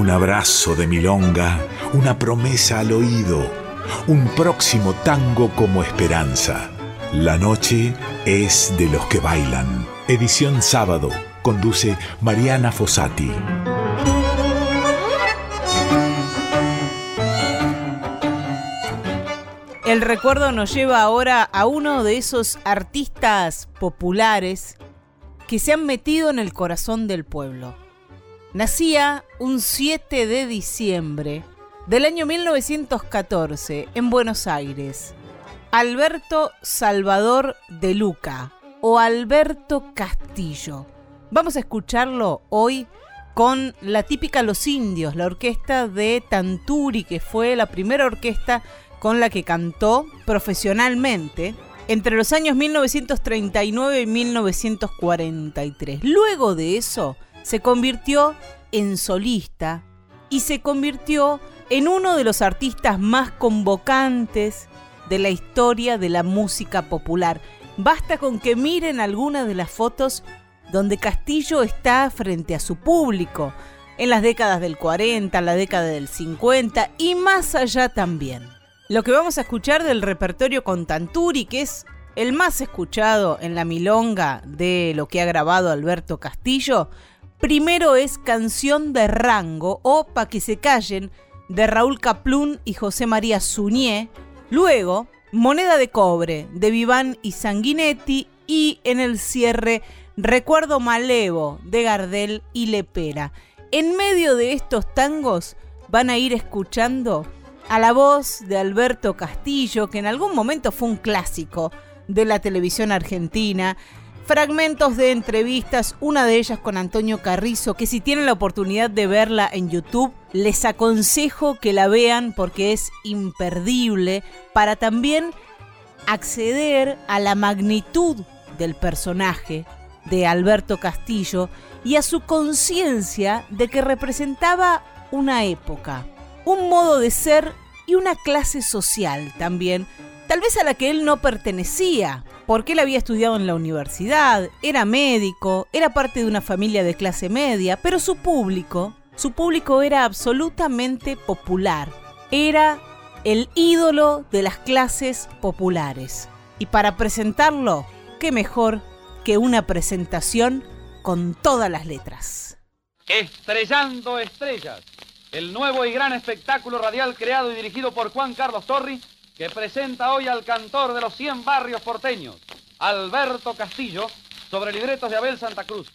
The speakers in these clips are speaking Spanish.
Un abrazo de milonga, una promesa al oído, un próximo tango como esperanza. La noche es de los que bailan. Edición sábado. Conduce Mariana Fossati. El recuerdo nos lleva ahora a uno de esos artistas populares que se han metido en el corazón del pueblo. Nacía un 7 de diciembre del año 1914 en Buenos Aires. Alberto Salvador de Luca o Alberto Castillo. Vamos a escucharlo hoy con la típica Los Indios, la orquesta de Tanturi, que fue la primera orquesta con la que cantó profesionalmente entre los años 1939 y 1943. Luego de eso, se convirtió en solista y se convirtió en uno de los artistas más convocantes de la historia de la música popular. Basta con que miren algunas de las fotos donde Castillo está frente a su público, en las décadas del 40, la década del 50 y más allá también. Lo que vamos a escuchar del repertorio con Tanturi, que es el más escuchado en la milonga de lo que ha grabado Alberto Castillo, primero es Canción de Rango o Pa' que se callen de Raúl Caplún y José María Suñé, luego Moneda de Cobre de Viván y Sanguinetti y en el cierre Recuerdo Malevo de Gardel y Lepera. En medio de estos tangos van a ir escuchando a la voz de Alberto Castillo, que en algún momento fue un clásico de la televisión argentina, fragmentos de entrevistas, una de ellas con Antonio Carrizo, que si tienen la oportunidad de verla en YouTube, les aconsejo que la vean porque es imperdible para también acceder a la magnitud del personaje de Alberto Castillo y a su conciencia de que representaba una época, un modo de ser y una clase social también, tal vez a la que él no pertenecía, porque él había estudiado en la universidad, era médico, era parte de una familia de clase media, pero su público, su público era absolutamente popular, era el ídolo de las clases populares. Y para presentarlo, qué mejor que una presentación con todas las letras. Estrellando estrellas el nuevo y gran espectáculo radial creado y dirigido por Juan Carlos Torri, que presenta hoy al cantor de los 100 barrios porteños, Alberto Castillo, sobre libretos de Abel Santa Cruz.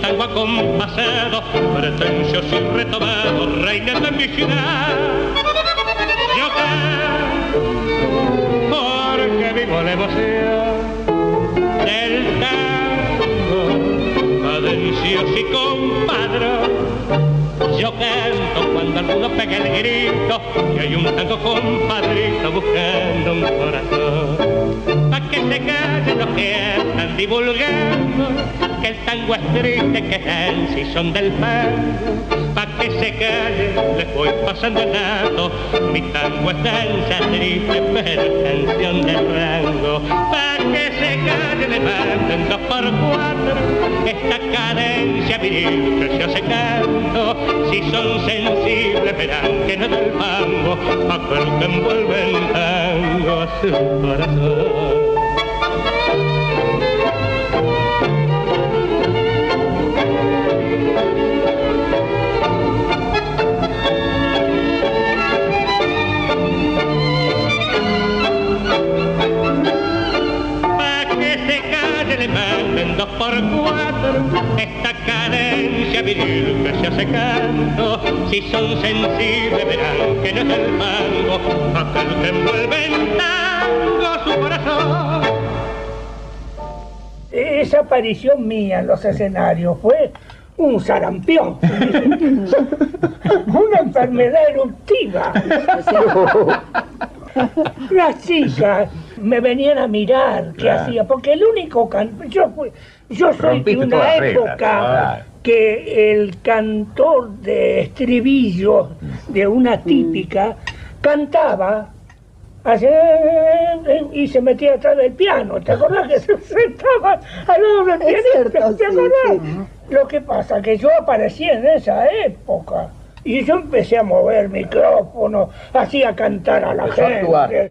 tango acompasado, pretencioso y retomado, reina de mi ciudad. Yo canto porque vivo la emoción del tango, cadencioso y compadro. Yo canto cuando alguno pega el grito que hay un tango compadrito buscando un corazón. Pa' que se callen los que andan divulgando el tango es triste, que es el son del fango, pa' que se calle, les voy pasando el dato, mi tango es danza triste, pero canción de rango, pa' que se calle, le dos por cuatro, esta cadencia viril hace canto, si son sensibles verán que no del fango, aquel que envuelve el tango a su corazón. Son sensibles verán que no es el mango, aquel que envuelve en tango su corazón. Esa aparición mía en los escenarios fue un sarampión, una enfermedad eruptiva. Las chicas me venían a mirar qué hacía, porque el único can... yo, yo soy de una época que el cantor de estribillo de una típica cantaba y se metía atrás del piano. ¿Te acordás que se sentaba al lado del pianista? ¿Te acordás? Lo que pasa que yo aparecí en esa época. Y yo empecé a mover micrófono, hacía cantar a la gente.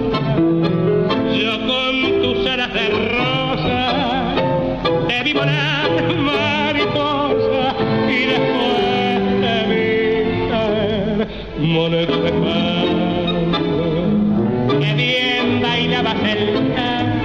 te voy a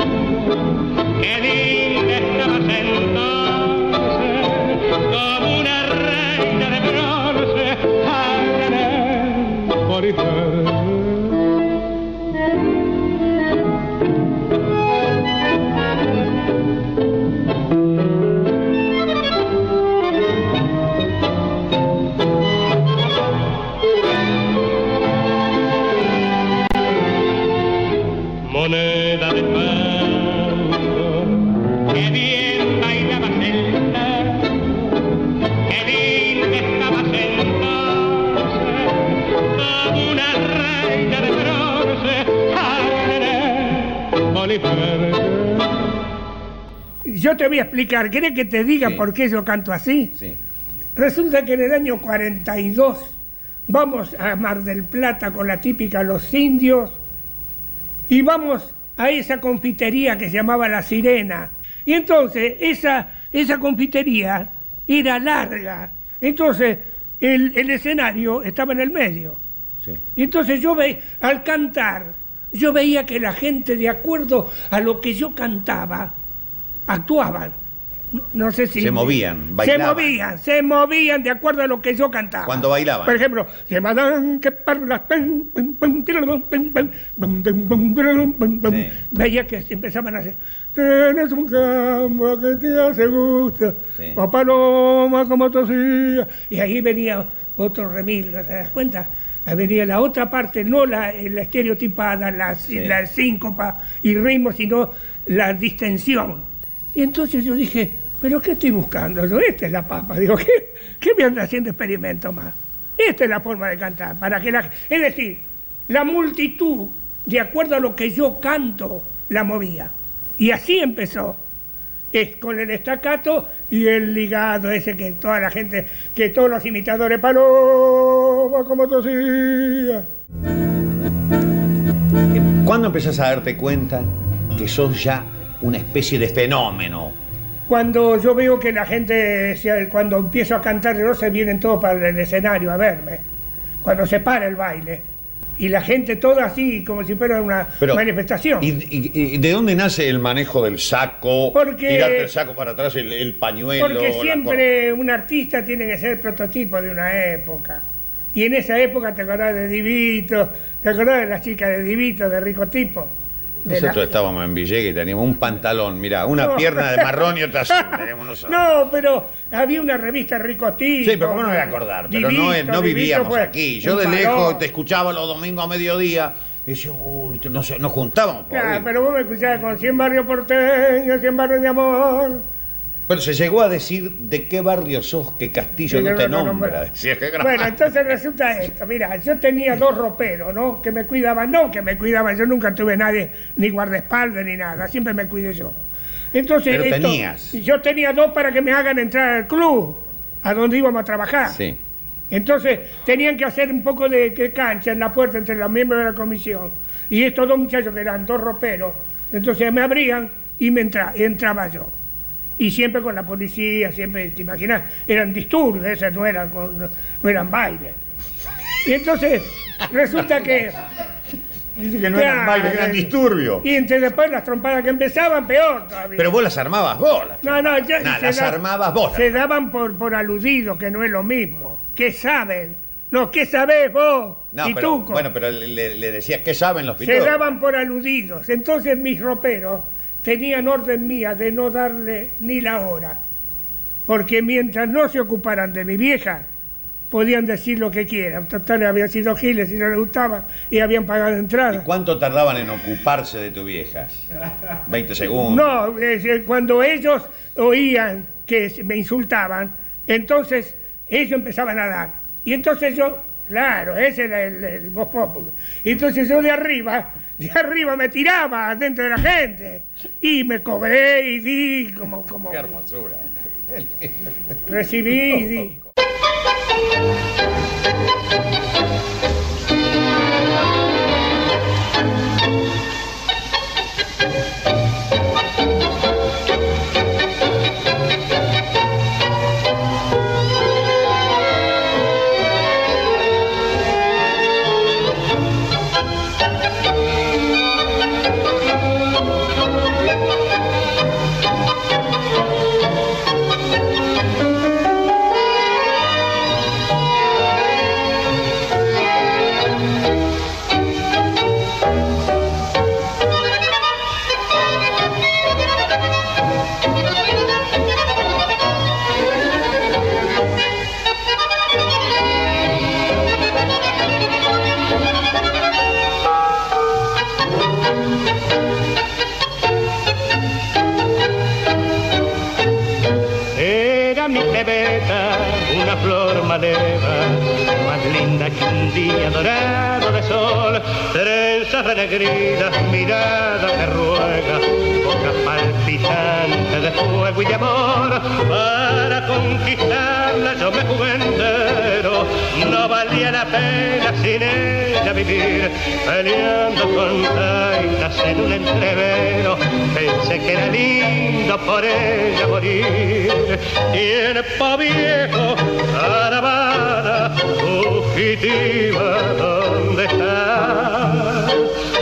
explicar, ¿querés que te diga por qué yo canto así? Sí. Resulta que en el año 42 vamos a Mar del Plata con la típica Los Indios y vamos a esa confitería que se llamaba La Sirena. Y entonces esa, esa confitería era larga. Entonces el, el escenario estaba en el medio. Sí. Y entonces yo ve, al cantar, yo veía que la gente, de acuerdo a lo que yo cantaba, actuaban. No sé si... Se movían, Se bailaban. movían, se movían de acuerdo a lo que yo cantaba. Cuando bailaban. Por ejemplo, se mandan que parlas... Sí. Veía que se empezaban a hacer... Tienes un campo que te hace gusto, Sí. o paloma como tosía. Y ahí venía otro remilgo, ¿te das cuenta? Venía la otra parte, no la, la estereotipada, la, la síncopa y ritmo, sino la distensión. Y entonces yo dije, ¿pero qué estoy buscando? Yo, esta es la papa. Digo, ¿qué, qué me anda haciendo experimentos más? Esta es la forma de cantar. Para que la, es decir, la multitud, de acuerdo a lo que yo canto, la movía. Y así empezó. Es con el estacato y el ligado ese que toda la gente, que todos los imitadores, paloma como tosía. ¿Cuándo empezás a darte cuenta que sos ya una especie de fenómeno? Cuando yo veo que la gente, cuando empiezo a cantar de se vienen todos para el escenario a verme. Cuando se para el baile. Y la gente toda así, como si fuera una Pero, manifestación. ¿y, y- y de dónde nace el manejo del saco? Porque- Tirarte el saco para atrás, el, el pañuelo. Porque la siempre un artista tiene que ser prototipo de una época. Y en esa época te acordás de Divito, te acordás de las chicas de Divito, de Rico Tipo. De la- Nosotros estábamos en Villegas y teníamos un pantalón, mira, una No. pierna de marrón y otra azul. No, pero había una revista Rico Tipo. Sí, pero ¿cómo no me voy a acordar? Pero no, Divito, no Divito vivíamos aquí. Yo de valor. lejos te escuchaba los domingos a mediodía y decía, uy, no sé, nos juntábamos. Claro, pero vos me escuchabas con 100 barrios porteños, 100 barrios de amor. Pero se llegó a decir de qué barrio sos que Castillo no no, te no, no, nombra. no. Bueno, entonces resulta esto, mira, yo tenía dos roperos, ¿no? Que me cuidaban, no, que me cuidaban, yo nunca tuve nadie, ni guardaespaldas ni nada, siempre me cuidé yo. Entonces, Pero esto- tenías. yo tenía dos para que me hagan entrar al club, a donde íbamos a trabajar. Sí. Entonces, tenían que hacer un poco de, de cancha en la puerta entre los miembros de la comisión. Y estos dos muchachos que eran dos roperos, entonces me abrían y me entra- entraba yo. Y siempre con la policía, siempre, te imaginas, eran disturbios, esas no eran, con- no eran bailes. Y entonces, resulta que... Dice que no eran bailes, eran eh, disturbios. Y entre después las trompadas que empezaban, peor todavía. Pero vos las armabas vos. las No, no, ya- Nah, se las da- armabas vos. Se daban por, por aludidos, que no es lo mismo. ¿Qué saben? No, ¿qué sabés vos? No, y pero, tú, bueno, pero le, le decías, ¿qué saben los se pintores? daban por aludidos. Entonces mis roperos tenían orden mía de no darle ni la hora. Porque mientras no se ocuparan de mi vieja, podían decir lo que quieran. Total, habían sido giles y no les gustaba y habían pagado ¿Y entrada. cuánto tardaban en ocuparse de tu vieja? 20 segundos. No, eh, cuando ellos oían que me insultaban, entonces ellos empezaban a dar. Y entonces yo, claro, ese era el, el voz popular. Entonces yo de arriba, de arriba me tiraba dentro de la gente. Y me cobré y di como, como Qué hermosura. recibí y di. Madeira. Día dorado de sol, trenzas renegridas, mirada que ruega, boca palpitante de fuego y de amor, para conquistarla yo me jugué entero, no valía la pena sin ella vivir, peleando con taitas en un entrevero, pensé que era lindo por ella morir, tiempo viejo, caravana, fugitiva, ¿dónde está?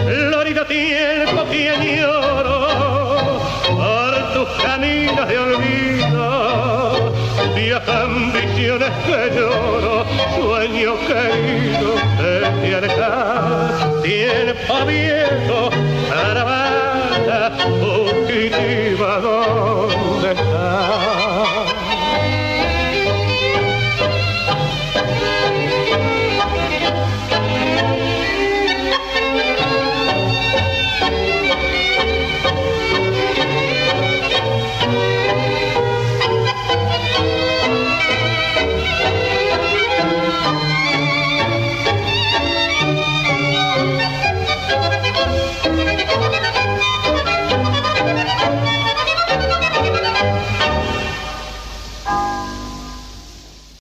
Florido tiempo que añoro por tus caminos de olvido Mías ambiciones que lloro, sueño querido de te alejar. Tiempo viejo, caravana fugitiva, ¿dónde estás?